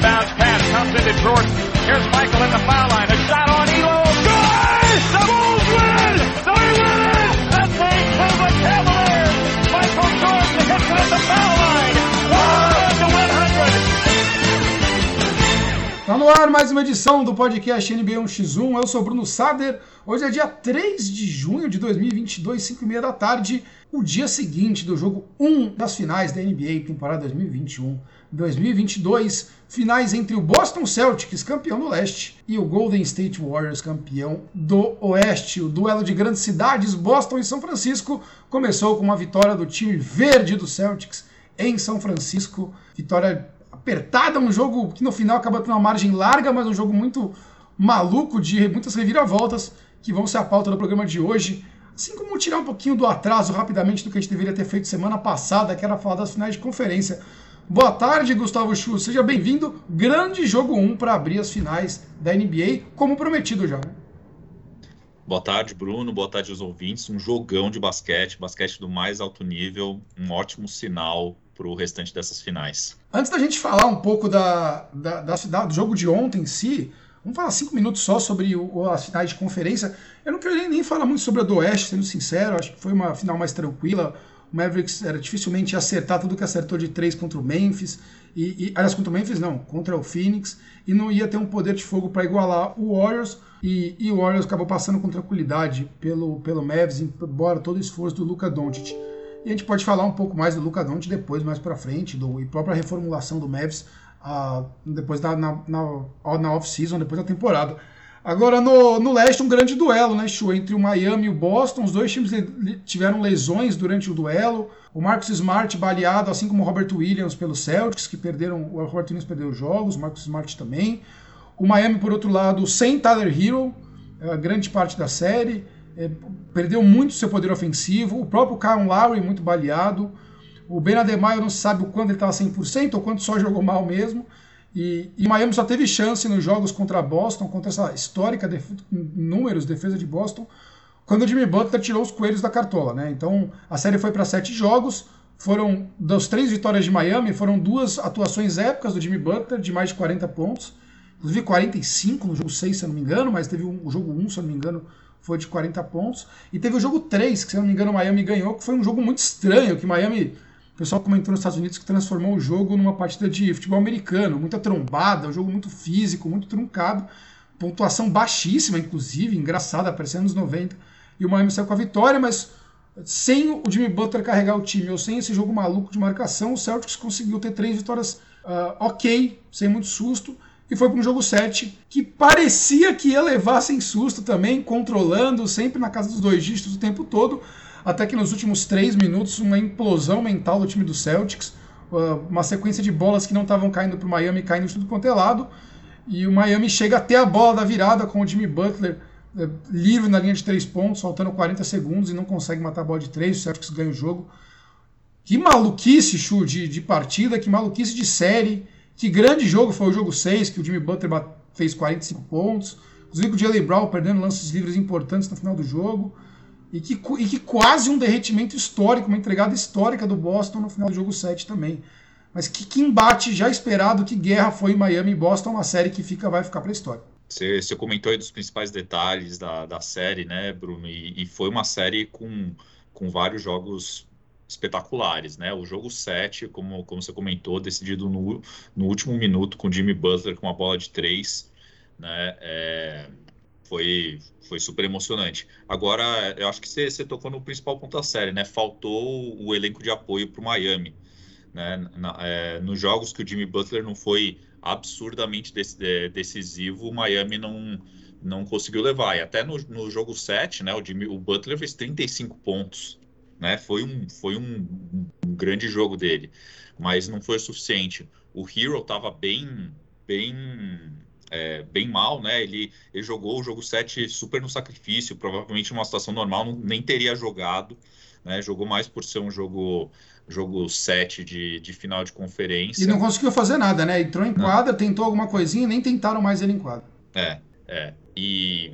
Inbounds pass comes into Jordan. Here's Michael in the foul line. A shot ar mais uma edição do podcast NBA 1x1. Eu sou Bruno Sader. Hoje é dia 3 de junho de 2022, 5 e meia da tarde, o dia seguinte do jogo 1 das finais da NBA temporada 2021-2022. Finais entre o Boston Celtics, campeão do leste, e o Golden State Warriors, campeão do oeste. O duelo de grandes cidades, Boston e São Francisco, começou com uma vitória do time verde do Celtics em São Francisco. Vitória apertada, um jogo que no final acaba tendo uma margem larga, mas um jogo muito maluco de muitas reviravoltas que vão ser a pauta do programa de hoje. Assim como tirar um pouquinho do atraso rapidamente do que a gente deveria ter feito semana passada, que era falar das finais de conferência. Boa tarde, Gustavo Chu. Seja bem-vindo. Grande jogo 1 para abrir as finais da NBA, como prometido já. Boa tarde, Bruno. Boa tarde aos ouvintes. Um jogão de basquete, basquete do mais alto nível, um ótimo sinal para o restante dessas finais. Antes da gente falar um pouco da, da, da, do jogo de ontem em si, Vamos falar cinco minutos só sobre o, as finais de conferência. Eu não queria nem falar muito sobre a do Oeste, sendo sincero. Acho que foi uma final mais tranquila. O Mavericks era dificilmente acertar tudo que acertou de três contra o Memphis. E, e, aliás, contra o Memphis não, contra o Phoenix. E não ia ter um poder de fogo para igualar o Warriors. E, e, o Warriors acabou passando com tranquilidade pelo, pelo Mavs, embora todo o esforço do Luca Doncic. E a gente pode falar um pouco mais do Luca Doncic depois, mais para frente, do, e própria reformulação do Mavs uh, depois da, na, na, na off-season, depois da temporada. Agora, no, no leste, um grande duelo, né, Chu? Entre o Miami e o Boston. Os dois times tiveram lesões durante o duelo. O Marcus Smart baleado, assim como o Robert Williams pelo Celtics, que perderam. O Robert Williams perdeu jogos, o Marcus Smart também. O Miami, por outro lado, sem Tyler Hero, é, grande parte da série. É, perdeu muito seu poder ofensivo. O próprio Kyle Lowry, muito baleado. O Ben Adebayo não sabe o quanto ele estava 100% ou quanto só jogou mal mesmo. E, e Miami só teve chance nos jogos contra Boston, contra essa histórica def números, defesa de Boston, quando o Jimmy Butler tirou os coelhos da cartola. Né? Então a série foi para sete jogos. Foram das três vitórias de Miami, foram duas atuações épicas do Jimmy Butler, de mais de 40 pontos. Inclusive 45 no jogo 6, se eu não me engano, mas teve um, o jogo 1, se eu não me engano, foi de 40 pontos. E teve o jogo 3, que se eu não me engano, Miami ganhou, que foi um jogo muito estranho, que Miami pessoal comentou nos Estados Unidos que transformou o jogo numa partida de futebol americano, muita trombada, um jogo muito físico, muito truncado, pontuação baixíssima, inclusive, engraçada, parecendo nos 90. E o Miami saiu com a vitória, mas sem o Jimmy Butler carregar o time, ou sem esse jogo maluco de marcação, o Celtics conseguiu ter três vitórias uh, ok, sem muito susto, e foi para um jogo 7 que parecia que ia levar sem susto também, controlando, sempre na casa dos dois dígitos o tempo todo, até que nos últimos três minutos, uma implosão mental do time do Celtics, uh, uma sequência de bolas que não estavam caindo para o Miami, caindo de tudo quanto é lado, e o Miami chega até a bola da virada com o Jimmy Butler uh, livre na linha de três pontos, faltando 40 segundos e não consegue matar a bola de três, o Celtics ganha o jogo. Que maluquice, Chu, de, de partida, que maluquice de série, que grande jogo foi o jogo 6, que o Jimmy Butler fez 45 pontos, inclusive o Jalen Brown perdendo lances livres importantes no final do jogo. E que, e que quase um derretimento histórico, uma entregada histórica do Boston no final do jogo 7 também. Mas que, que embate já esperado, que guerra foi Miami e Boston, uma série que fica, vai ficar para a história. Você, você, comentou aí dos principais detalhes da, da série, né, Bruno? E, e, foi uma série com, com vários jogos espetaculares, né? O jogo 7, como, como você comentou, decidido no, no último minuto com Jimmy Butler com uma bola de três, né? É, foi, foi super emocionante. Agora, eu acho que você, você tocou no principal ponto da série, né? Faltou o elenco de apoio para o Miami. Né? Na, é, nos jogos que o Jimmy Butler não foi absurdamente é, decisivo, o Miami não, não conseguiu levar. E até no, no jogo 7, né, o, Jimmy, o Butler fez 35 pontos. Né? Foi, um, foi um, um grande jogo dele, mas não foi o suficiente. O Hero estava bem, bem é, bem mal, né? Ele, ele jogou o jogo 7 super no sacrifício, provavelmente numa situação normal não, nem teria jogado, né? Jogou mais por ser um jogo jogo 7 de, de final de conferência. E não conseguiu fazer nada, né? Entrou em quadra, não. tentou alguma coisinha nem tentaram mais ele em quadra. É, é. E,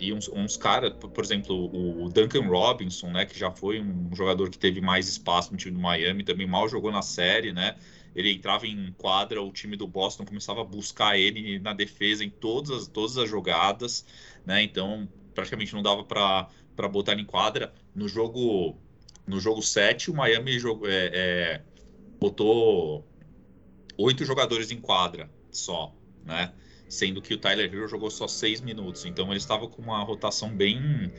e uns, uns caras, por exemplo, o Duncan Robinson, né, que já foi um jogador que teve mais espaço no time do Miami, também mal jogou na série, né? Ele entrava em quadra, o time do Boston começava a buscar ele na defesa em todas as, todas as jogadas, né? Então, praticamente não dava para botar ele em quadra. No jogo no jogo 7, o Miami jogou, é, é, botou oito jogadores em quadra só, né? sendo que o Tyler Hero jogou só seis minutos. Então ele estava com uma rotação bem,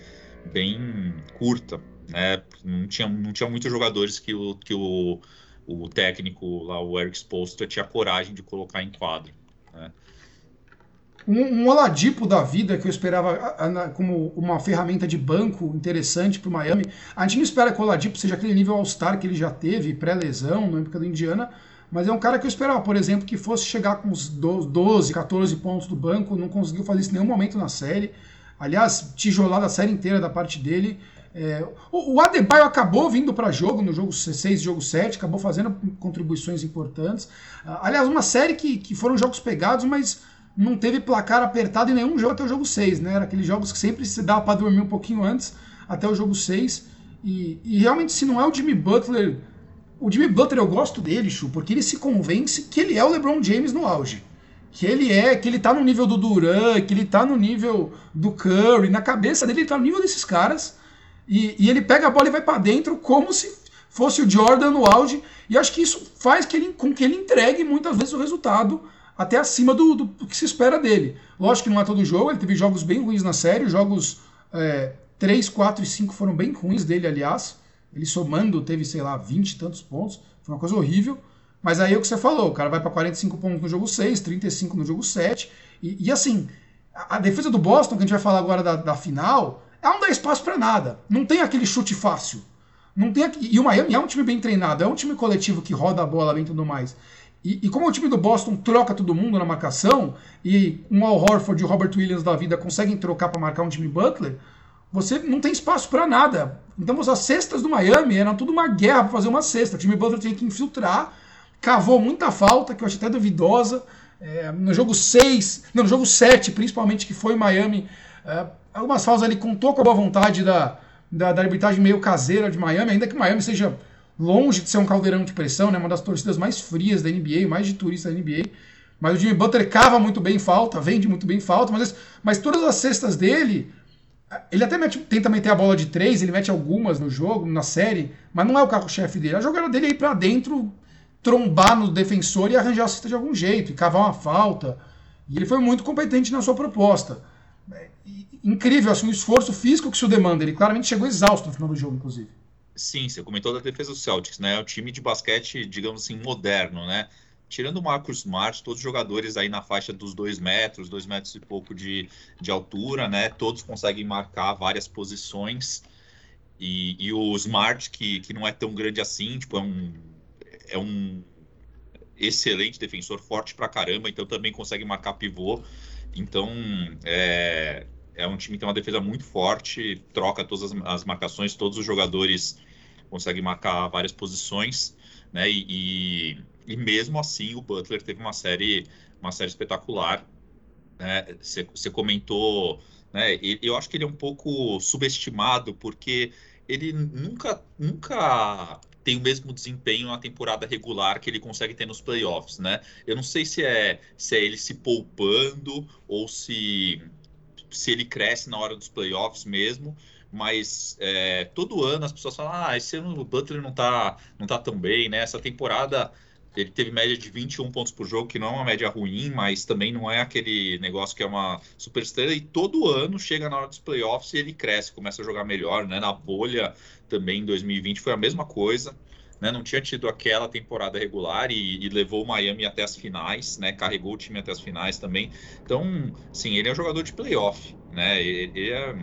bem curta. Né? Não, tinha, não tinha muitos jogadores que o, que o, o técnico lá, o Eric Spoelstra, tinha coragem de colocar em quadro. Né? Um, um Oladipo da vida que eu esperava como uma ferramenta de banco interessante para o Miami. A gente não espera que o Oladipo seja aquele nível All-Star que ele já teve, pré-lesão, na época do Indiana, mas é um cara que eu esperava, por exemplo, que fosse chegar com uns 12, 14 pontos do banco, não conseguiu fazer isso em nenhum momento na série. Aliás, tijolada a série inteira da parte dele. É, o, o Adebayo acabou vindo para jogo, no jogo 6 jogo 7, acabou fazendo contribuições importantes. Aliás, uma série que, que foram jogos pegados, mas não teve placar apertado em nenhum jogo até o jogo 6, né? Era aqueles jogos que sempre se dava para dormir um pouquinho antes, até o jogo 6. E, e realmente, se não é o Jimmy Butler o Jimmy Butler eu gosto dele, Chu, porque ele se convence que ele é o LeBron James no auge. Que ele é, que ele tá no nível do Duran, que ele tá no nível do Curry, na cabeça dele ele tá no nível desses caras. E, e ele pega a bola e vai para dentro como se fosse o Jordan no auge. E acho que isso faz que ele, com que ele entregue muitas vezes o resultado até acima do, do, que se espera dele. Lógico que não é todo jogo, ele teve jogos bem ruins na série, jogos é, 3, 4 e 5 foram bem ruins dele, aliás. Ele somando teve, sei lá, 20 e tantos pontos. Foi uma coisa horrível. Mas aí é o que você falou, o cara vai para 45 pontos no jogo 6, 35 no jogo 7. E, e, assim, a, defesa do Boston, que a gente vai falar agora da, da final, ela não dá espaço para nada. Não tem aquele chute fácil. Não tem aqui, e o Miami é um time bem treinado, é um time coletivo que roda a bola bem e tudo mais. E, e, como o time do Boston troca todo mundo na marcação, e um Al Horford e o Robert Williams da vida conseguem trocar para marcar um time Butler, você não tem espaço para nada. Então as cestas do Miami eram tudo uma guerra para fazer uma cesta. O time Butler tinha que infiltrar, cavou muita falta, que eu achei até duvidosa. É, no jogo 6, não, no jogo 7, principalmente, que foi Miami, é, algumas faltas ali contou com a boa vontade da, da, da, arbitragem meio caseira de Miami, ainda que Miami seja longe de ser um caldeirão de pressão, né, uma das torcidas mais frias da NBA, mais de turistas da NBA. Mas o Jimmy Butler cava muito bem falta, vende muito bem falta, mas, mas todas as cestas dele ele até mete, tenta meter a bola de três, ele mete algumas no jogo, na série, mas não é o carro-chefe dele. A jogada dele é ir pra dentro, trombar no defensor e arranjar a cesta de algum jeito, e cavar uma falta. E ele foi muito competente na sua proposta. Incrível, assim, o esforço físico que isso demanda. Ele claramente chegou exausto no final do jogo, inclusive. Sim, você comentou da defesa do Celtics, né? É um time de basquete, digamos assim, moderno, né? tirando o Marcus Smart, todos os jogadores aí na faixa dos dois metros, dois metros e pouco de, de altura, né? Todos conseguem marcar várias posições. E, e o Smart, que, que não é tão grande assim, tipo, é um, é um excelente defensor, forte pra caramba, então também consegue marcar pivô. Então, é, é um time que tem uma defesa muito forte, troca todas as, as marcações, todos os jogadores conseguem marcar várias posições, né? E, e e mesmo assim o Butler teve uma série, uma série espetacular. Né? Você, você comentou, né? Eu acho que ele é um pouco subestimado porque ele nunca, nunca tem o mesmo desempenho na temporada regular que ele consegue ter nos playoffs, né? Eu não sei se é, se é ele se poupando ou se, se ele cresce na hora dos playoffs mesmo, mas é, todo ano as pessoas falam, ah, esse ano o Butler não tá, não tá tão bem, né? Essa temporada ele teve média de 21 pontos por jogo, que não é uma média ruim, mas também não é aquele negócio que é uma super estrela. E todo ano chega na hora dos playoffs e ele cresce, começa a jogar melhor. Né? Na bolha também em 2020 foi a mesma coisa. Né? Não tinha tido aquela temporada regular e, e, levou o Miami até as finais, né? carregou o time até as finais também. Então, sim, ele é um jogador de playoff. Né? Ele é,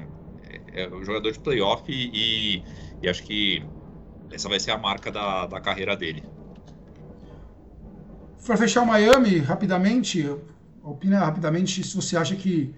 é um jogador de playoff e, e acho que essa vai ser a marca da, da carreira dele. Para fechar o Miami, rapidamente, opina rapidamente se você acha que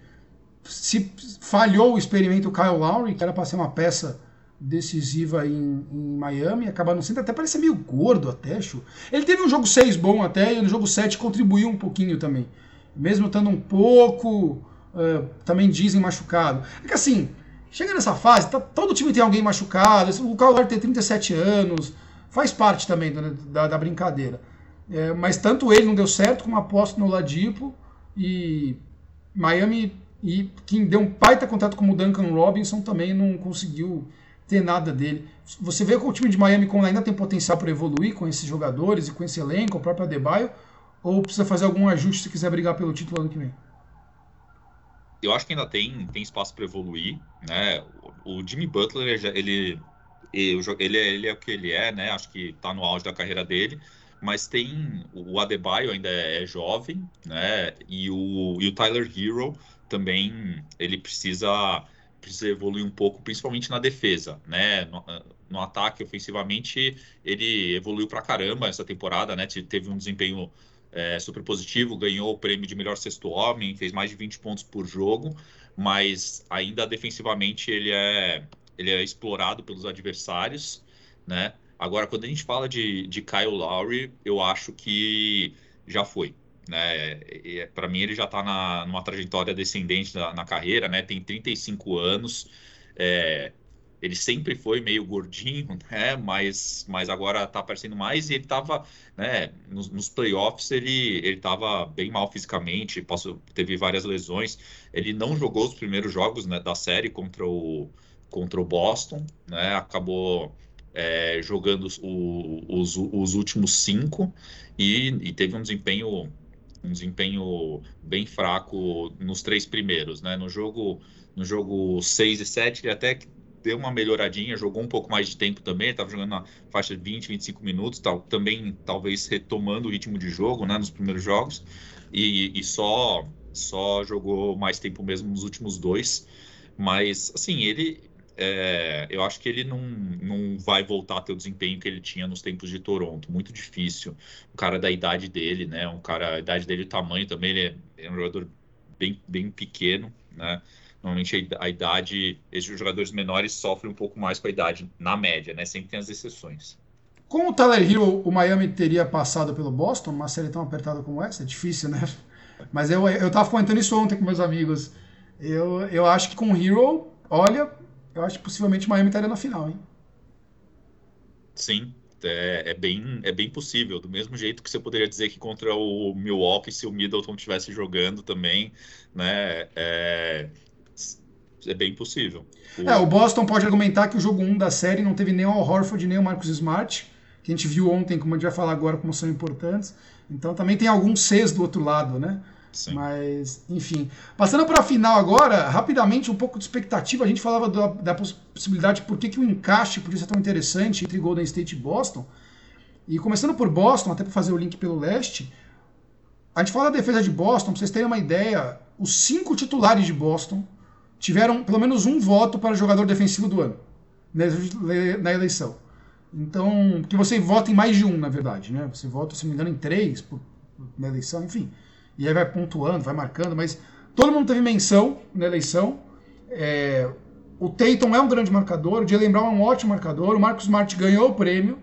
se falhou o experimento Kyle Lowry, que era para ser uma peça decisiva em, em Miami, acaba não sendo, até parece meio gordo até, chu. Ele teve um jogo 6 bom até, e no jogo 7 contribuiu um pouquinho também. Mesmo estando um pouco uh, também dizem machucado. É que assim, chega nessa fase, tá, todo time tem alguém machucado, o Kawhi tem 37 anos, faz parte também da, da, da brincadeira. É, mas tanto ele não deu certo, como aposto no Ladipo, e Miami, e quem deu um baita contato como o Duncan Robinson também não conseguiu ter nada dele. Você vê que o time de Miami ainda tem potencial para evoluir com esses jogadores e com esse elenco, o próprio Adebayo, ou precisa fazer algum ajuste se quiser brigar pelo título ano que vem? Eu acho que ainda tem, tem espaço para evoluir, né? O Jimmy Butler, ele, ele, ele, é, ele é o que ele é, né? Acho que está no auge da carreira dele, mas tem o Adebayo ainda é, é jovem, né? E o, e o Tyler Hero também ele precisa precisa evoluir um pouco, principalmente na defesa, né? No, no ataque, ofensivamente, ele evoluiu pra caramba essa temporada, né? Teve um desempenho é, super positivo, ganhou o prêmio de melhor sexto homem, fez mais de 20 pontos por jogo, mas ainda defensivamente ele é, ele é explorado pelos adversários, né? Agora, quando a gente fala de, de Kyle Lowry, eu acho que já foi. Né? Para mim, ele já está numa trajetória descendente na, na, carreira, né? tem 35 anos. É, ele sempre foi meio gordinho, né? Mas, mas agora está aparecendo mais e ele estava, né? Nos, nos, playoffs ele estava bem mal fisicamente, passou, teve várias lesões. Ele não jogou os primeiros jogos né, da série contra o contra o Boston, né? Acabou é, jogando o, os, os últimos cinco e, e teve um desempenho um desempenho bem fraco nos três primeiros, né? No jogo no jogo 6 e 7 ele até deu uma melhoradinha, jogou um pouco mais de tempo também, estava jogando na faixa de 20, 25 minutos, tal, também talvez retomando o ritmo de jogo, né, nos primeiros jogos, e, e só só jogou mais tempo mesmo nos últimos dois, mas assim, ele é, eu acho que ele não, não vai voltar a ter o desempenho que ele tinha nos tempos de Toronto. Muito difícil. Um cara da idade dele, né? Um cara, a idade dele, o tamanho também, ele é, é um jogador bem, bem pequeno, né? Normalmente a, idade, esses jogadores menores sofrem um pouco mais com a idade, na média, né? Sempre tem as exceções. Com o Tyler Hero, o Miami teria passado pelo Boston, uma série tão apertada como essa? É difícil, né? Mas eu, eu tava comentando isso ontem com meus amigos. Eu, eu acho que com o Hero, olha, eu acho que possivelmente Miami estaria na final, hein? Sim, é, é, bem, é bem possível. Do mesmo jeito que você poderia dizer que contra o Milwaukee, se o Middleton estivesse jogando também, né? É, é bem possível. O... É, o Boston pode argumentar que o jogo 1 da série não teve nem o Al Horford nem o Marcus Smart, que a gente viu ontem, como a gente vai falar agora, como são importantes. Então também tem alguns Cs do outro lado, né? Sim. Mas, enfim. Passando para a final agora, rapidamente, um pouco de expectativa. A gente falava da, da possibilidade de por que, que o encaixe podia ser tão interessante entre Golden State e Boston. E começando por Boston, até para fazer o link pelo leste, a gente fala da defesa de Boston, para vocês terem uma ideia, os cinco titulares de Boston tiveram pelo menos um voto para jogador defensivo do ano na eleição. Então, que você vota em mais de um, na verdade, né? Você vota, se não me engano, em três por, na eleição, enfim e aí vai pontuando, vai marcando, mas todo mundo teve menção na eleição. É, o Tatum é um grande marcador, o Jalen Brown é um ótimo marcador, o Marcos Smart ganhou o prêmio,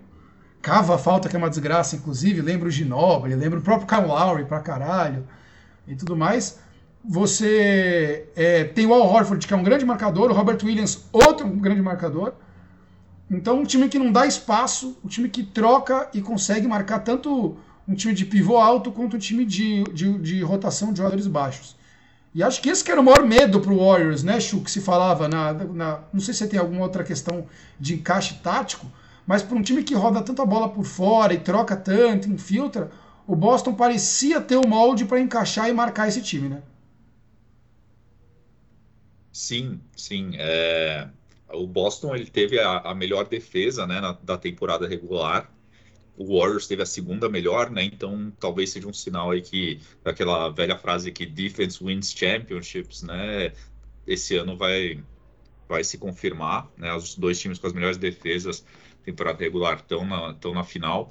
cava a falta, que é uma desgraça, inclusive, lembra o Ginobre, lembra o próprio Kyle Lowry pra caralho e tudo mais. Você é, tem o Al Horford, que é um grande marcador, o Robert Williams, outro grande marcador. Então, um time que não dá espaço, um time que troca e consegue marcar tanto um time de pivô alto contra um time de, de, de rotação de jogadores baixos. E acho que esse que era o maior medo para o Warriors, né, Chu, que se falava na, na, Não sei se tem alguma outra questão de encaixe tático, mas para um time que roda tanta bola por fora e troca tanto, infiltra, o Boston parecia ter o molde para encaixar e marcar esse time, né? Sim, sim. É... O Boston ele teve a, a melhor defesa né, na, da temporada regular o Warriors teve a segunda melhor, né? Então talvez seja um sinal aí que aquela velha frase que defense wins championships, né? Esse ano vai vai se confirmar, né? Os dois times com as melhores defesas temporada regular estão na estão na final,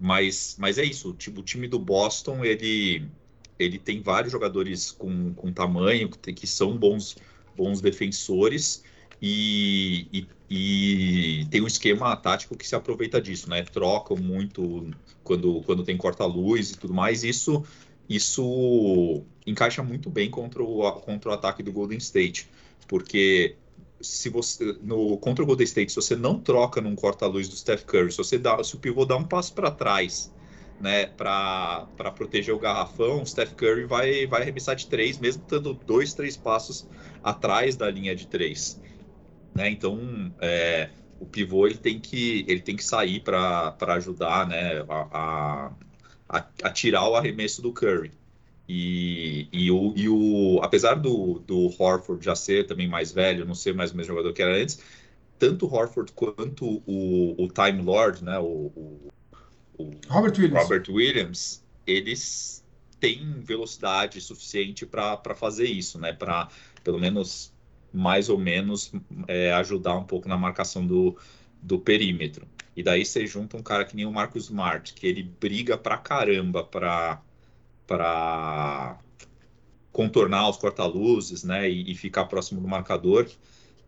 mas mas é isso. Tipo, o time do Boston ele ele tem vários jogadores com, com tamanho que, que são bons bons defensores e, e, e, tem um esquema tático que se aproveita disso, né? Trocam muito quando, quando tem corta-luz e tudo mais. Isso isso encaixa muito bem contra o, contra o ataque do Golden State, porque se você no contra o Golden State, se você não troca num corta-luz do Steph Curry, se você dá, se o pivô dá um passo para trás, né, para proteger o garrafão, o Steph Curry vai vai arremessar de três, mesmo estando dois, três passos atrás da linha de três, né? Então, é, o pivô ele tem que ele tem que sair para ajudar, né, a, a, a tirar o arremesso do Curry. E, e, o, e o, apesar do, do Horford já ser também mais velho, não ser mais o mesmo jogador que era antes, tanto o Horford quanto o, o Time Lord, né, o, o, o Robert, Williams. Robert Williams, eles têm velocidade suficiente para fazer isso, né, para pelo menos mais ou menos é, ajudar um pouco na marcação do, do perímetro. E daí você junta um cara que nem o Marcos Smart, que ele briga pra caramba para para contornar os corta-luzes, né, e, e, ficar próximo do marcador,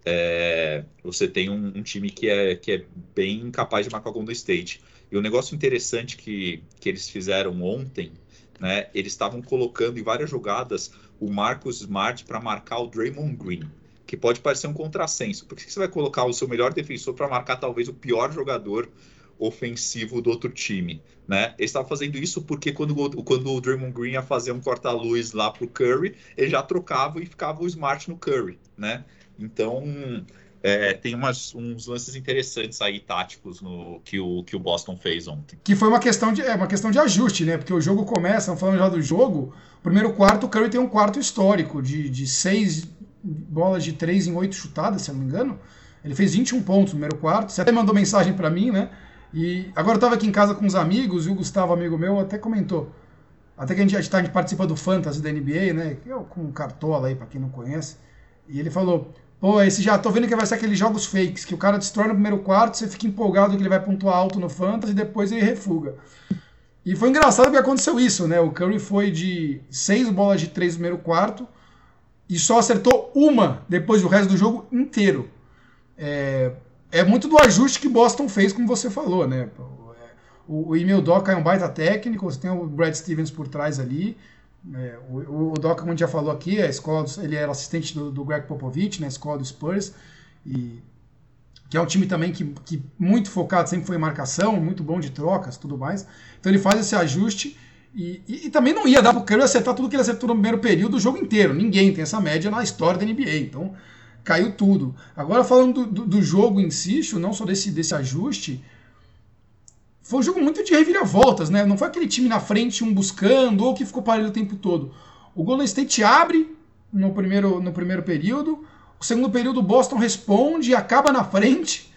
é, você tem um, um, time que é, que é bem capaz de marcar o Golden State. E o um negócio interessante que, que eles fizeram ontem, né, eles estavam colocando em várias jogadas o Marcus Smart para marcar o Draymond Green, que pode parecer um contrassenso. Por que você vai colocar o seu melhor defensor para marcar talvez o pior jogador ofensivo do outro time, né? Ele estava fazendo isso porque quando, quando o Draymond Green ia fazer um corta-luz lá pro Curry, ele já trocava e ficava o Smart no Curry, né? Então, é, tem umas, uns lances interessantes aí táticos no que o, que o Boston fez ontem. Que foi uma questão de, é, uma questão de ajuste, né? Porque o jogo começa, falando já do jogo, primeiro quarto, o Curry tem um quarto histórico de, de seis bolas de três em oito chutadas, se eu não me engano. Ele fez 21 pontos no primeiro quarto. Você até mandou mensagem para mim, né? E agora eu estava aqui em casa com uns amigos e o Gustavo, amigo meu, até comentou. Até que a gente, a gente participa do Fantasy da NBA, né? Eu com um cartola aí, para quem não conhece. E ele falou: pô, esse já tô vendo que vai ser aqueles jogos fakes, que o cara destrói no primeiro quarto, você fica empolgado que ele vai pontuar alto no Fantasy e depois ele refuga. E foi engraçado que aconteceu isso, né? O Curry foi de seis bolas de três no primeiro quarto e só acertou uma depois do resto do jogo inteiro. É, é muito do ajuste que Boston fez, como você falou, né? O, o Emil Doca é um baita técnico, você tem o Brad Stevens por trás ali. É, o, o Doca, como a gente já falou aqui, a escola do, ele era assistente do, do Greg Popovich, na né, escola do Spurs, e, que é um time também que, que muito focado sempre foi em marcação, muito bom de trocas tudo mais. Então ele faz esse ajuste e, e, e também não ia dar para o Curry acertar tudo que ele acertou no primeiro período do jogo inteiro. Ninguém tem essa média na história da NBA. Então caiu tudo. Agora, falando do, do, do jogo em si, não só desse, desse ajuste, foi um jogo muito de reviravoltas, né? Não foi aquele time na frente, um buscando, ou que ficou parado o tempo todo. O Golden State abre no primeiro, no primeiro período, o segundo período o Boston responde e acaba na frente.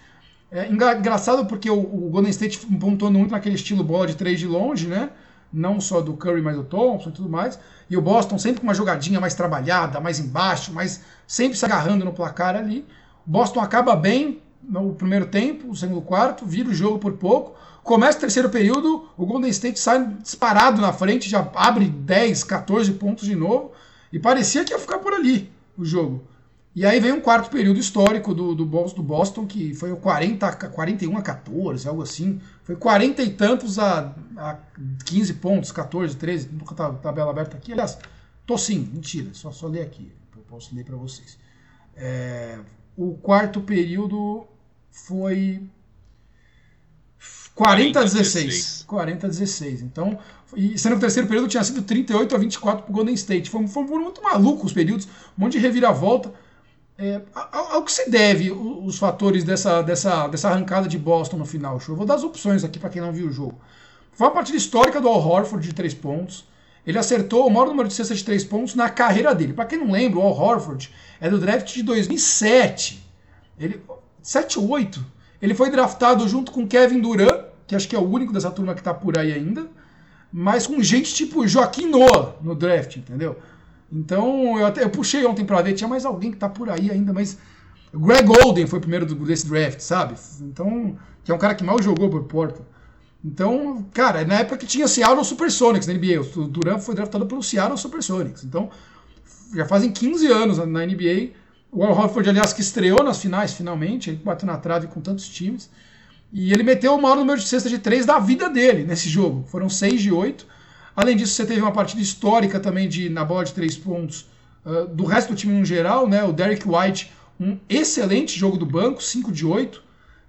É engraçado porque o, o Golden State pontuando muito naquele estilo bola de três de longe, né? Não só do Curry, mas do Thompson e tudo mais. E o Boston sempre com uma jogadinha mais trabalhada, mais embaixo, mais sempre se agarrando no placar ali. O Boston acaba bem no primeiro tempo, o segundo quarto, vira o jogo por pouco. Começa o terceiro período, o Golden State sai disparado na frente, já abre 10, 14 pontos de novo. E parecia que ia ficar por ali o jogo. E aí vem um quarto período histórico do, do, do Boston, que foi o 40, 41 a 14, algo assim. Foi 40 e tantos a, a 15 pontos, 14, 13, nunca tá tabela aberta aqui. Aliás, tô sim, mentira, só, só ler aqui, eu posso ler para vocês. É, o quarto período foi 40 a 16. 40 a 16. Então, e sendo que o terceiro período tinha sido 38 a 24 para o Golden State. Foi, foi muito maluco os períodos, um monte de reviravolta. É, ao, ao, que se deve os, fatores dessa, dessa, dessa arrancada de Boston no final? Show? Vou dar as opções aqui para quem não viu o jogo. Foi uma partida histórica do Al Horford de 3 pontos. Ele acertou o maior número de cestas de 3 pontos na carreira dele. Para quem não lembra, o Al Horford é do draft de 2007. Ele, 7 ou 8. Ele foi draftado junto com Kevin Durant, que acho que é o único dessa turma que está por aí ainda, mas com gente tipo Joaquim Noah no draft, entendeu? Então, eu até eu puxei ontem para ver, tinha mais alguém que tá por aí ainda, mas Greg Golden foi o primeiro desse draft, sabe? Então, que é um cara que mal jogou por Porto. Então, cara, na época que tinha Seattle Supersonics na NBA, o Durant foi draftado pelo Seattle Supersonics. Então, já fazem 15 anos na NBA. O Al Horford, aliás, que estreou nas finais, finalmente, ele bateu na trave com tantos times. E ele meteu o maior número de cestas de três da vida dele nesse jogo. Foram 6 de 8. Além disso, você teve uma partida histórica também de na bola de três pontos uh, do resto do time no geral, né? O Derek White, um excelente jogo do banco, 5 de 8,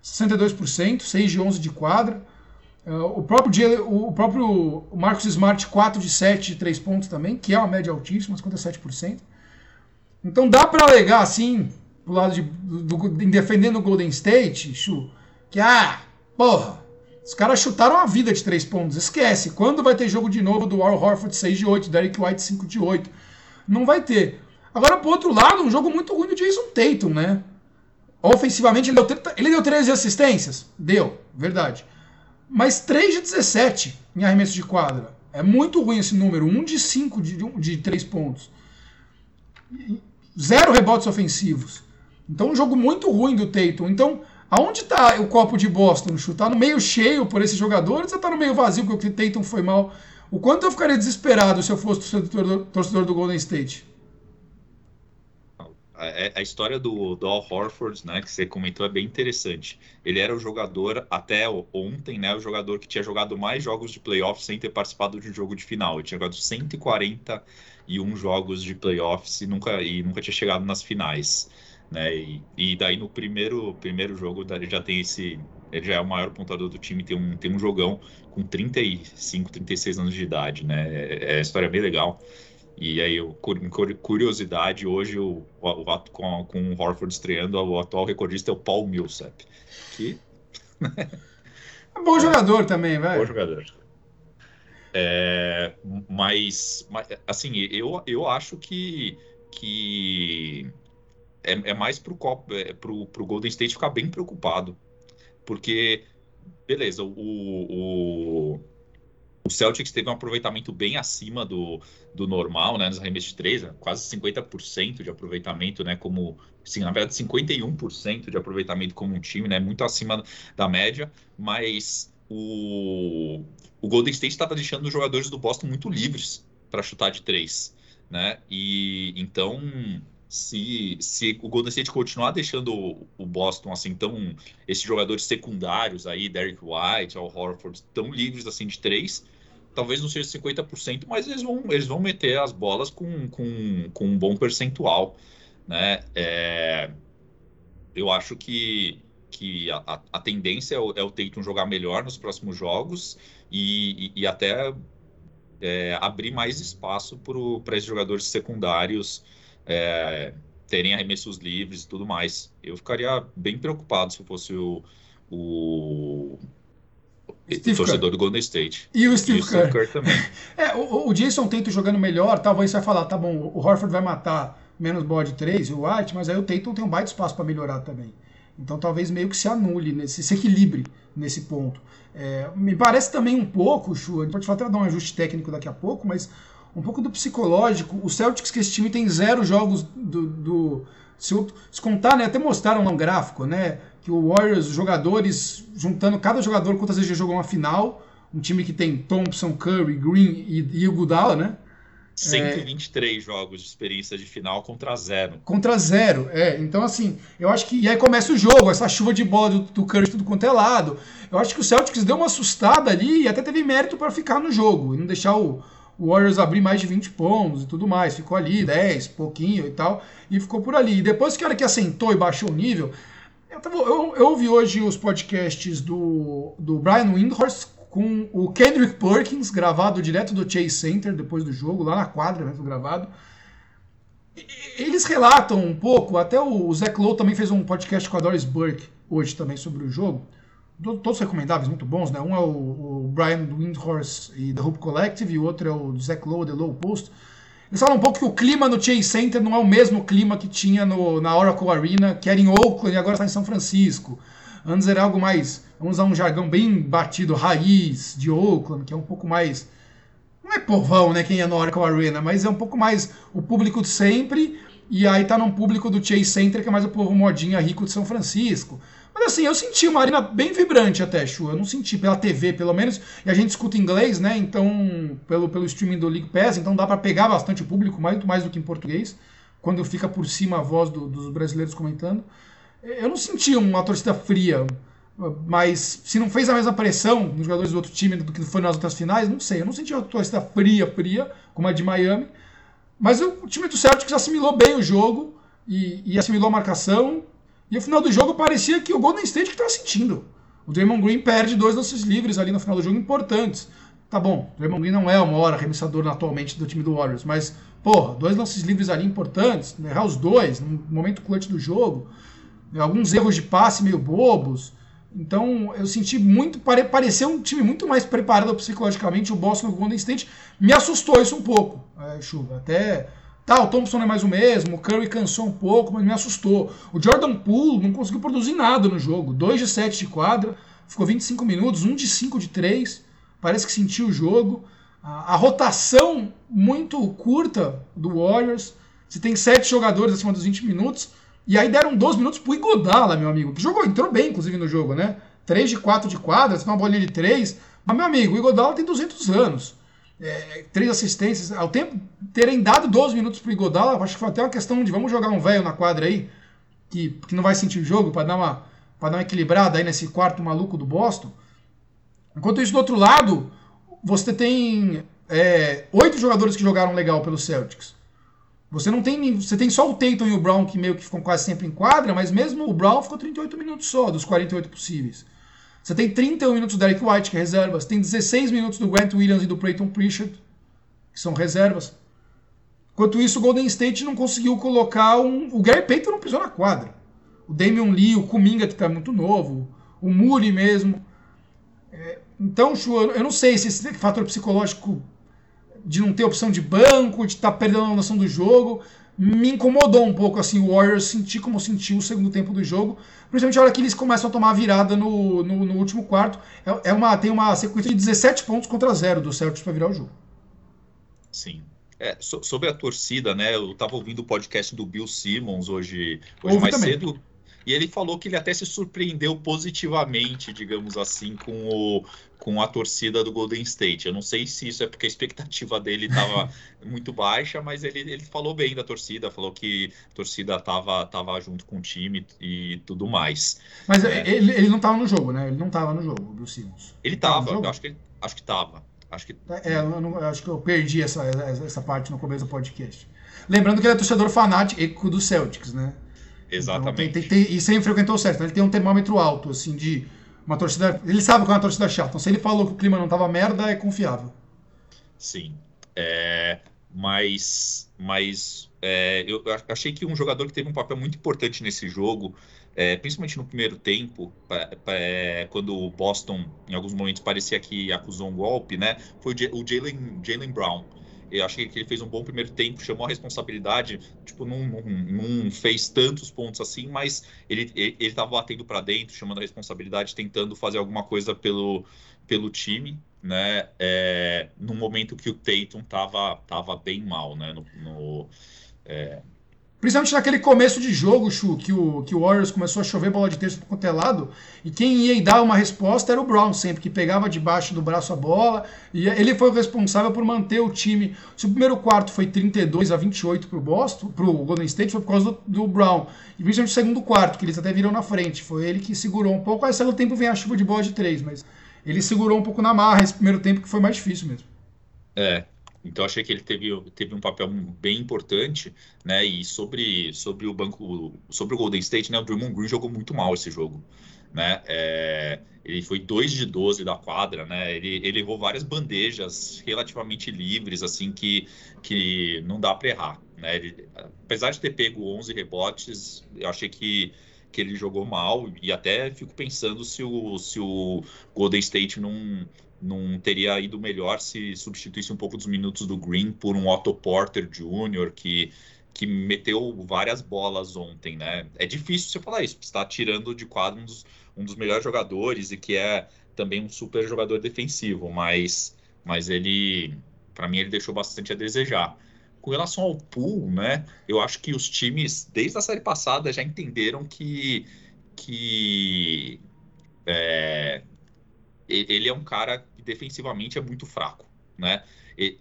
62%, 6 de 11 de quadra. Uh, o próprio, o próprio Marcos Smart, 4 de 7 de 3 pontos também, que é uma média altíssima, 57%. Então dá para alegar, assim, pro lado de do, do, defendendo o Golden State, Chu, que, ah, porra, os caras chutaram a vida de 3 pontos. Esquece. Quando vai ter jogo de novo do Al Horford 6 de 8, Derek White 5 de 8? Não vai ter. Agora, pro outro lado, um jogo muito ruim do Jason Tatum, né? Ofensivamente, ele deu, ele deu 13 assistências? Deu, verdade. Mas 3 de 17 em arremesso de quadra. É muito ruim esse número. 1 de 5 de, de 3 pontos. Zero rebotes ofensivos. Então, um jogo muito ruim do Tatum. Então, aonde está o copo de Boston? Está no meio cheio por esses jogadores ou está no meio vazio porque o Tatum foi mal? O quanto eu ficaria desesperado se eu fosse torcedor, torcedor do Golden State? a, a, história do, do Horford, né, que você comentou, é bem interessante. Ele era o jogador, até ontem, né, o jogador que tinha jogado mais jogos de playoffs sem ter participado de um jogo de final. Ele tinha jogado 141 jogos de playoffs e nunca, e nunca tinha chegado nas finais. Né? E, e daí no primeiro, primeiro jogo ele já tem esse. Ele já é o maior pontuador do time, tem um, tem um jogão com 35, 36 anos de idade, né? É, é história bem legal. E aí, curiosidade, hoje o, o, o com, com o Horford estreando, o atual recordista é o Paul Millsap. Que. é bom jogador também, velho. Bom jogador. É, mas, mas, assim, eu, eu acho que, que é, é mais pro, é, pro, pro Golden State ficar bem preocupado. Porque, beleza, o, o o Celtics teve um aproveitamento bem acima do, do normal, né, nos arremessos de 3, né, quase 50% de aproveitamento, né, como, sim, na verdade 51% de aproveitamento como um time, né, muito acima da média, mas o, o Golden State estava deixando os jogadores do Boston muito livres para chutar de 3, né, e então se, se o Golden State continuar deixando o, Boston assim tão esses jogadores secundários aí, Derek White, Al Horford, tão livres assim de três, talvez não seja 50%, mas eles vão, eles vão meter as bolas com, com, com um bom percentual, né? É, eu acho que, que a, a tendência é o, é o Tatum jogar melhor nos próximos jogos e, e, e até é, abrir mais espaço para esses jogadores secundários é, terem arremessos livres e tudo mais. Eu ficaria bem preocupado se fosse o, o, Steve torcedor Kerr. do Golden State. E o Steve, e o Steve Kerr. Kerr. também. é, o, o Jason tenta jogando melhor, talvez você vai falar, tá bom, o Horford vai matar menos bola de 3 e o White, mas aí o Tatum tem um baita espaço para melhorar também. Então talvez meio que se anule, nesse, se equilibre nesse ponto. É, me parece também um pouco, Chu, a gente pode até dar um ajuste técnico daqui a pouco, mas um pouco do psicológico. O Celtics, que esse time tem zero jogos do. do se, se contar, né, até mostraram um gráfico, né? Que o Warriors, os jogadores, juntando cada jogador, quantas vezes já jogou uma final. Um time que tem Thompson, Curry, Green e, e Iguodala, né? 123 é, jogos de experiência de final contra zero. Contra zero, é. Então, assim, eu acho que. E aí começa o jogo, essa chuva de bola do, do Curry tudo quanto é lado. Eu acho que o Celtics deu uma assustada ali e até teve mérito para ficar no jogo e não deixar o, o Warriors abrir mais de 20 pontos e tudo mais. Ficou ali 10, pouquinho e tal, e ficou por ali. E depois que a hora que assentou e baixou o nível, eu, tava, eu, eu ouvi hoje os podcasts do, do Brian Windhorst com o Kendrick Perkins, gravado direto do Chase Center, depois do jogo, lá na quadra mesmo gravado. Eles relatam um pouco, até o Zach Lowe também fez um podcast com a Doris Burke hoje também sobre o jogo todos recomendáveis, muito bons, né? Um é o, o Brian Windhorse e The Hope Collective, e o outro é o Zach Lowe, The Low Post. Eles falam um pouco que o clima no Chase Center não é o mesmo clima que tinha no, na Oracle Arena, que era em Oakland e agora está em São Francisco. Antes era algo mais, vamos usar um jargão bem batido, raiz de Oakland, que é um pouco mais. Não é povão, né? Quem é no Oracle Arena, mas é um pouco mais o público de sempre. E aí tá num público do Chase Center, que é mais o povo modinha rico de São Francisco. Mas assim, eu senti uma arena bem vibrante até, Chu. Eu não senti pela TV, pelo menos. E a gente escuta inglês, né? Então, pelo, pelo streaming do League Pass, então dá para pegar bastante o público, muito mais do que em português, quando fica por cima a voz do, dos brasileiros comentando. Eu não senti uma torcida fria. mas se não fez a mesma pressão nos jogadores do outro time do que foi nas outras finais, não sei. Eu não senti uma torcida fria, fria, como a de Miami. Mas o time do Celtics assimilou bem o jogo e, e assimilou a marcação. E no final do jogo parecia que o Golden State que estava sentindo. O Draymond Green perde dois lances livres ali no final do jogo importantes. Tá bom, o Draymond Green não é o maior arremessador atualmente do time do Warriors, mas, porra, dois lances livres ali importantes, errar os dois, no momento clutch do jogo, alguns erros de passe meio bobos. Então eu senti muito, pare, um time muito mais preparado psicologicamente. O Boston o Golden State me assustou isso um pouco, é, chuva. Até tá, o Thompson não é mais o mesmo, o Curry cansou um pouco, mas me assustou. O Jordan Poole não conseguiu produzir nada no jogo, 2 de 7 de quadra, ficou 25 minutos, 1 de 5 de 3, parece que sentiu o jogo. A, rotação muito curta do Warriors, se tem 7 jogadores acima dos 20 minutos e aí deram 12 minutos pro Igodala, meu amigo, que jogou, entrou bem, inclusive, no jogo, né? 3 de 4 de quadra, uma bolinha de 3. Mas, meu amigo, o Igodala tem 200 anos. É, três assistências. Ao tempo terem dado 12 minutos pro Igodala, acho que foi até uma questão de vamos jogar um velho na quadra aí, que, que não vai sentir o jogo, para dar, uma, dar uma equilibrada aí nesse quarto maluco do Boston. Enquanto isso, do outro lado, você tem é, oito jogadores que jogaram legal pelo Celtics. Você não tem. Você tem só o Tatum e o Brown que meio que ficam quase sempre em quadra, mas mesmo o Brown ficou 38 minutos só, dos 48 possíveis. Você tem 31 minutos do Derek White, que é reserva. Você tem 16 minutos do Grant Williams e do Peyton Pritchard, que são reservas. Enquanto isso, o Golden State não conseguiu colocar um. O Gary Payton não pisou na quadra. O Damian Lee, o Kuminga, que está muito novo, o Muri mesmo. É, então, eu não sei se esse fator psicológico de não ter opção de banco, de estar tá perdendo a noção do jogo. Me incomodou um pouco assim o Warriors sentir como sentiu o segundo tempo do jogo, principalmente a hora que eles começam a tomar a virada no, no, no último quarto. É, é, uma, tem uma sequência de 17 pontos contra zero do Celtics para virar o jogo. Sim. É, so, sobre a torcida, né? Eu estava ouvindo o podcast do Bill Simmons hoje, hoje mais também. cedo. E ele falou que ele até se surpreendeu positivamente, digamos assim, com, o, com a torcida do Golden State. Eu não sei se isso é porque a expectativa dele estava muito baixa, mas ele, ele falou bem da torcida, falou que a torcida estava tava junto com o time e tudo mais. Mas é. ele, ele não estava no jogo, né? Ele não estava no jogo, o Bill Simmons. Ele estava, acho que acho que estava. Acho que... É, eu não, acho que eu perdi essa, essa parte no começo do podcast. Lembrando que ele é torcedor fanático do Celtics, né? Exatamente. Então, tem, tem, e sempre frequentou o certo. Então, ele tem um termômetro alto, assim, de uma torcida. Ele sabe qual é uma torcida chata. Então, se ele falou que o clima não tava merda, é confiável. Sim. É, mas mas é, eu achei que um jogador que teve um papel muito importante nesse jogo, é, principalmente no primeiro tempo, é, quando o Boston, em alguns momentos, parecia que acusou um golpe, né? Foi o Jalen Brown. Eu achei que ele fez um bom primeiro tempo, chamou a responsabilidade, tipo, não, não, não fez tantos pontos assim, mas ele ele estava batendo para dentro, chamando a responsabilidade, tentando fazer alguma coisa pelo, pelo time, né? É, no momento que o Tatum tava, tava bem mal, né? No, no é, Principalmente naquele começo de jogo, Chu, que o, que o Warriors começou a chover bola de terço por quanto é e quem ia dar uma resposta era o Brown sempre, que pegava debaixo do braço a bola, e ele foi o responsável por manter o time. Se o primeiro quarto foi 32 a 28 para o Boston, para o Golden State, foi por causa do, do, Brown. E principalmente o segundo quarto, que eles até viram na frente, foi ele que segurou um pouco. Aí, segundo tempo, vem a chuva de bola de três, mas ele segurou um pouco na marra esse primeiro tempo, que foi mais difícil mesmo. É, então achei que ele teve, teve um papel bem importante, né? E sobre, sobre o banco, sobre o Golden State, né? O Draymond Green jogou muito mal esse jogo, né? É, ele foi 2 de 12 da quadra, né? Ele, ele errou várias bandejas relativamente livres, assim, que, que não dá para errar, né? Ele, apesar de ter pego 11 rebotes, eu achei que que ele jogou mal e até fico pensando se o, se o Golden State não, não teria ido melhor se substituísse um pouco dos minutos do Green por um Otto Porter Jr., que, que meteu várias bolas ontem, né? É difícil você falar isso, está tirando de quadro um dos, um dos melhores jogadores e que é também um super jogador defensivo, mas, mas ele, para mim, ele deixou bastante a desejar. Com relação ao pool, né? Eu acho que os times, desde a série passada, já entenderam que, que é, ele é um cara defensivamente é muito fraco, né? E,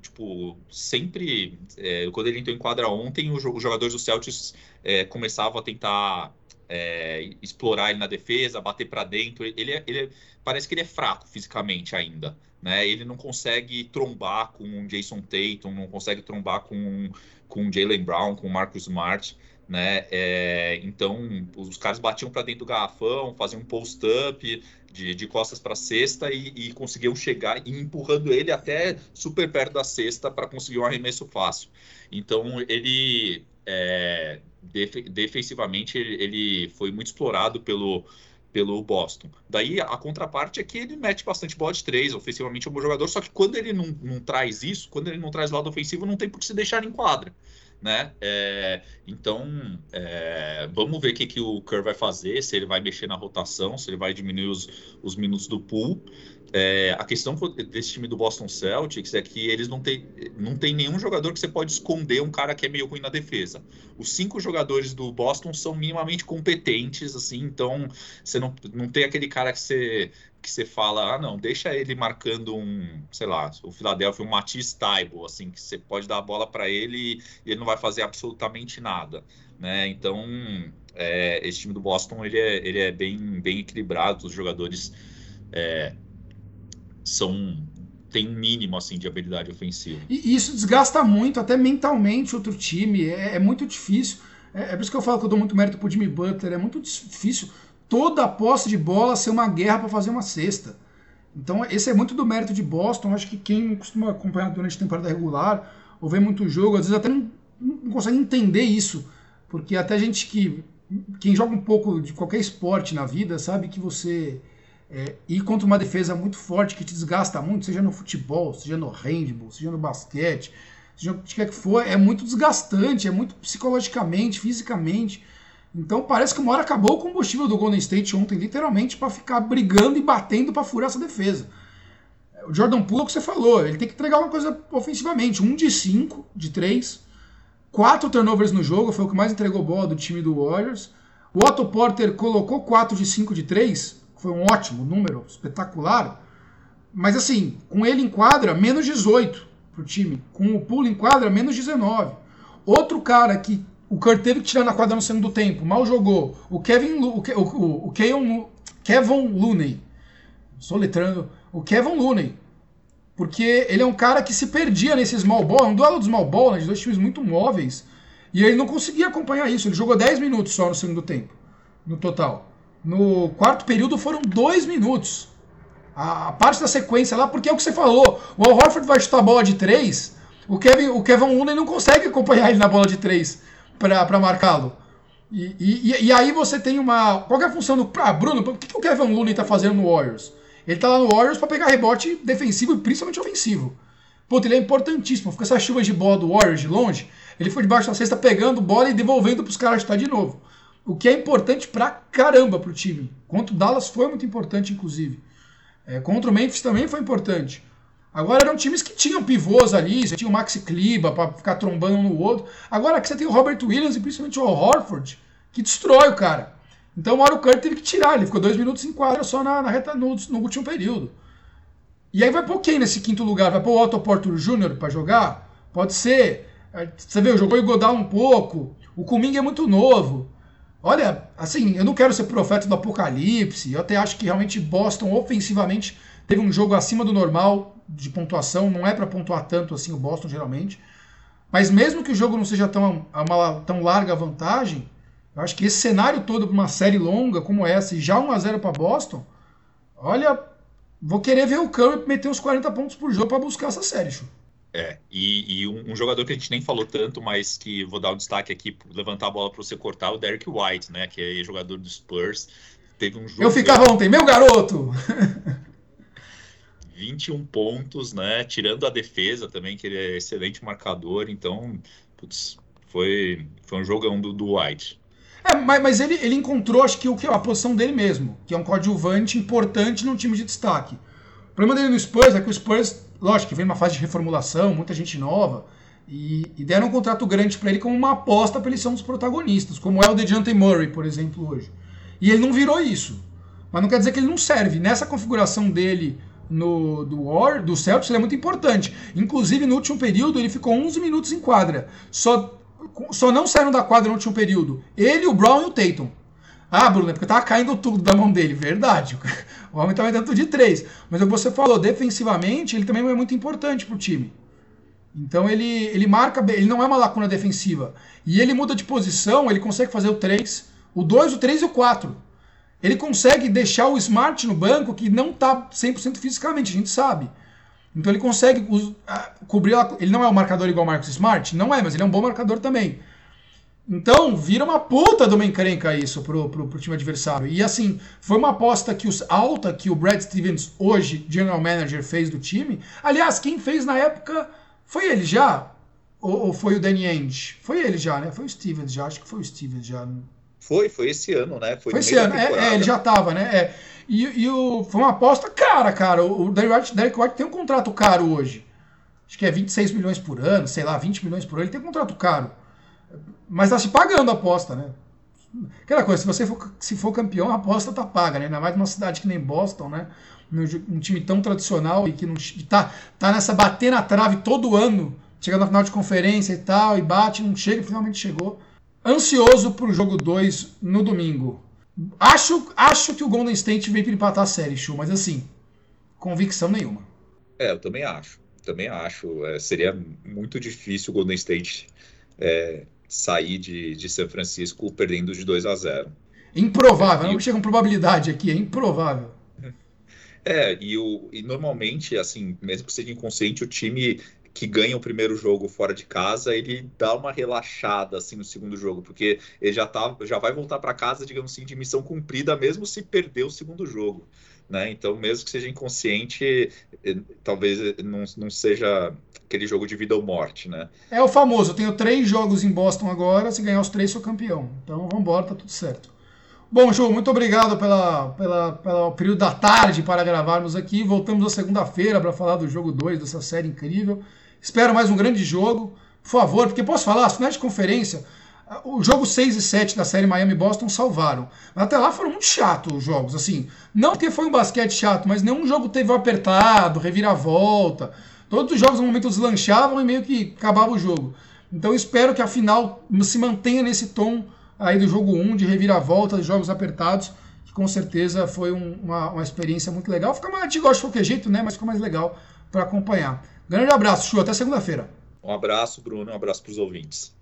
tipo, sempre, é, quando ele entrou em quadra ontem, os, jogadores do Celtics é, começavam a tentar é, explorar ele na defesa, bater para dentro. Ele, é, ele é, parece que ele é fraco fisicamente ainda. Né? Ele não consegue trombar com um Jason Tatum, não consegue trombar com, com um Jalen Brown, com o Marcus Smart. Né? É, então, os caras batiam para dentro do garrafão, faziam um post-up de, de, costas para a cesta e, e, conseguiam chegar e empurrando ele até super perto da cesta para conseguir um arremesso fácil. Então, ele é, def, defensivamente ele foi muito explorado pelo, pelo Boston. Daí a contraparte é que ele mete bastante bola de três, ofensivamente é um bom jogador, só que quando ele não, não traz isso, quando ele não traz lado ofensivo, não tem por que se deixar em quadra. Né? É, então, é, vamos ver o que, que o Kerr vai fazer, se ele vai mexer na rotação, se ele vai diminuir os, os minutos do pool. É, a questão desse time do Boston Celtics é que eles não têm não tem nenhum jogador que você pode esconder um cara que é meio ruim na defesa. Os cinco jogadores do Boston são minimamente competentes, assim, então você não, não tem aquele cara que você, que você fala, ah, não, deixa ele marcando um, sei lá, o Philadelphia, um Matisse Taibo, assim, que você pode dar a bola para ele e ele não vai fazer absolutamente nada, né? Então, é, esse time do Boston, ele é, ele é bem, bem equilibrado, os jogadores... É, são tem um mínimo assim de habilidade ofensiva. E isso desgasta muito, até mentalmente, outro time. É, é muito difícil. É, é, por isso que eu falo que eu dou muito mérito pro Jimmy Butler. É muito difícil toda a posse de bola ser uma guerra para fazer uma cesta. Então, esse é muito do mérito de Boston. Acho que quem costuma acompanhar durante a temporada regular ou ver muito jogo, às vezes até não, não consegue entender isso. Porque até gente que. Quem joga um pouco de qualquer esporte na vida sabe que você é, ir contra uma defesa muito forte que te desgasta muito, seja no futebol, seja no handball, seja no basquete, seja o que quer que for, é muito desgastante, é muito psicologicamente, fisicamente. Então parece que uma hora acabou o combustível do Golden State ontem, literalmente, para ficar brigando e batendo para furar essa defesa. O Jordan Poole, é o que você falou, ele tem que entregar uma coisa ofensivamente. Um de cinco, de três, quatro turnovers no jogo, foi o que mais entregou bola do time do Warriors. O Otto Porter colocou 4 de 5 de 3, foi um ótimo número, espetacular. Mas assim, com ele em quadra, menos 18 pro time. Com o pulo em quadra, menos 19. Outro cara que o Kurt teve que tirar na quadra no segundo tempo, mal jogou. O Kevin o, o, o, Kevin, Kevin Looney. O Kevin Looney. Porque ele é um cara que se perdia nesse small ball. É um duelo de small ball, né, de dois times muito móveis. E ele não conseguia acompanhar isso. Ele jogou 10 minutos só no segundo tempo. No total. No quarto período foram dois minutos. A, parte da sequência lá, porque é o que você falou. O Al Horford vai chutar a bola de três. O Kevin, o Kevin Looney não consegue acompanhar ele na bola de três para marcá-lo. E, e, e, aí você tem uma. Qual é a função do. Ah, Bruno, o que, que o Kevin Looney tá fazendo no Warriors? Ele tá lá no Warriors para pegar rebote defensivo e principalmente ofensivo. Puta, ele é importantíssimo. Fica essa chuva de bola do Warriors de longe. Ele foi debaixo da cesta pegando bola e devolvendo para os caras chutar de novo. O que é importante pra caramba pro time. Contra o Dallas foi muito importante, inclusive. É, contra o Memphis também foi importante. Agora eram times que tinham pivôs ali, você tinha o Maxi Kliba para ficar trombando um no outro. Agora aqui você tem o Robert Williams e principalmente o Horford, que destrói o cara. Então o Mario Kurt teve que tirar, ele ficou dois minutos em quadra só na, na reta no, no, último período. E aí vai pôr quem nesse quinto lugar? Vai pôr o Otto Porter Jr. para jogar? Pode ser. Você vê, jogou o Godal um pouco. O Kuminga é muito novo. Olha, assim, eu não quero ser profeta do apocalipse. Eu até acho que realmente Boston ofensivamente teve um jogo acima do normal de pontuação. Não é para pontuar tanto assim o Boston geralmente. Mas mesmo que o jogo não seja tão, uma tão larga vantagem, eu acho que esse cenário todo para uma série longa como essa e já 1 a 0 para Boston, olha, vou querer ver o Curry meter uns 40 pontos por jogo para buscar essa série, Chu. É, e, e um, um, jogador que a gente nem falou tanto, mas que vou dar um destaque aqui, levantar a bola para você cortar, o Derek White, né? Que é jogador do Spurs. Teve um jogo. Eu ficava ontem, meu garoto! 21 pontos, né? Tirando a defesa também, que ele é excelente marcador, então, putz, foi, foi um jogão do, do White. É, mas, mas ele, ele encontrou, acho que o que a posição dele mesmo, que é um coadjuvante importante num time de destaque. O problema dele no Spurs é que o Spurs lógico que vem uma fase de reformulação, muita gente nova, e, e deram um contrato grande para ele como uma aposta para ele ser um dos protagonistas, como é o DeJounte Murray, por exemplo, hoje. E ele não virou isso. Mas não quer dizer que ele não serve. Nessa configuração dele no, do War, do Celtics, ele é muito importante. Inclusive, no último período, ele ficou 11 minutos em quadra. Só, só não saíram da quadra no último período. Ele, o Brown e o Tatum. Ah, Bruno, é porque tava caindo tudo da mão dele. Verdade. O homem tava dando de três. Mas é o que você falou, defensivamente, ele também é muito importante pro time. Então ele, ele marca bem, ele não é uma lacuna defensiva. E ele muda de posição, ele consegue fazer o 3, o 2, o 3 e o 4. Ele consegue deixar o Smart no banco que não tá 100% fisicamente, a gente sabe. Então ele consegue cobrir. Ele não é um marcador igual o Marcos Smart? Não é, mas ele é um bom marcador também. Então, vira uma puta de uma encrenca isso pro, pro, pro, time adversário. E assim, foi uma aposta que os, alta que o Brad Stevens, hoje, general manager, fez do time. Aliás, quem fez na época foi ele já? Ou, ou foi o Danny Ainge? Foi ele já, né? Foi o Stevens já, acho que foi o Stevens já. Foi, foi esse ano, né? Foi, foi esse ano, é, é, ele já tava, né? É. E, e o, foi uma aposta cara, cara. O Derek White, Derek White tem um contrato caro hoje. Acho que é 26 milhões por ano, sei lá, 20 milhões por ano. Ele tem um contrato caro. Mas tá se pagando a aposta, né? Aquela coisa, se você for, se for campeão, a aposta tá paga, né? Ainda mais numa cidade que nem Boston, né? Um time tão tradicional e que não que tá, nessa bater na trave todo ano, chegando na final de conferência e tal, e bate, não chega, finalmente chegou. Ansioso pro jogo 2 no domingo. Acho, acho que o Golden State veio para empatar a série, Chu, mas assim, convicção nenhuma. É, eu também acho. Também acho. É, seria muito difícil o Golden State é, sair de, de São Francisco perdendo de 2 a 0. Improvável, não chega com probabilidade aqui, é improvável. É, e, o, e normalmente, assim, mesmo que seja inconsciente, o time que ganha o primeiro jogo fora de casa, ele dá uma relaxada assim no segundo jogo, porque ele já tá, já vai voltar para casa, digamos assim, de missão cumprida, mesmo se perder o segundo jogo. Né? Então, mesmo que seja inconsciente, eh, talvez eh, não, não seja aquele jogo de vida ou morte, né? É o famoso, eu tenho três jogos em Boston agora, se ganhar os três, sou campeão. Então, vamos embora, tá tudo certo. Bom, Ju, muito obrigado pela, pela, pelo período da tarde para gravarmos aqui. Voltamos na segunda-feira para falar do jogo 2 dessa série incrível. Espero mais um grande jogo. Por favor, porque posso falar, as finais de conferência o jogo 6 e 7 da série Miami-Boston salvaram. Mas até lá foram muito chatos os jogos. Assim, não porque foi um basquete chato, mas nenhum jogo teve apertado, reviravolta. Todos os jogos no momento deslanchavam e meio que acabava o jogo. Então espero que a final se mantenha nesse tom aí do jogo 1, de reviravolta, de jogos apertados, que com certeza foi um, uma, uma experiência muito legal. Fica mais, a gente gosta de qualquer jeito, né? Mas fica mais legal para acompanhar. Grande abraço, Chu, até segunda-feira. Um abraço, Bruno, um abraço para os ouvintes.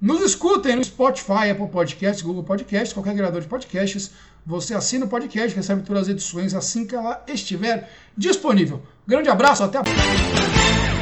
Nos escutem no Spotify, Apple Podcasts, Google Podcasts, qualquer agregador de podcasts. Você assina o podcast, recebe todas as edições assim que ela estiver disponível. Grande abraço, até a próxima.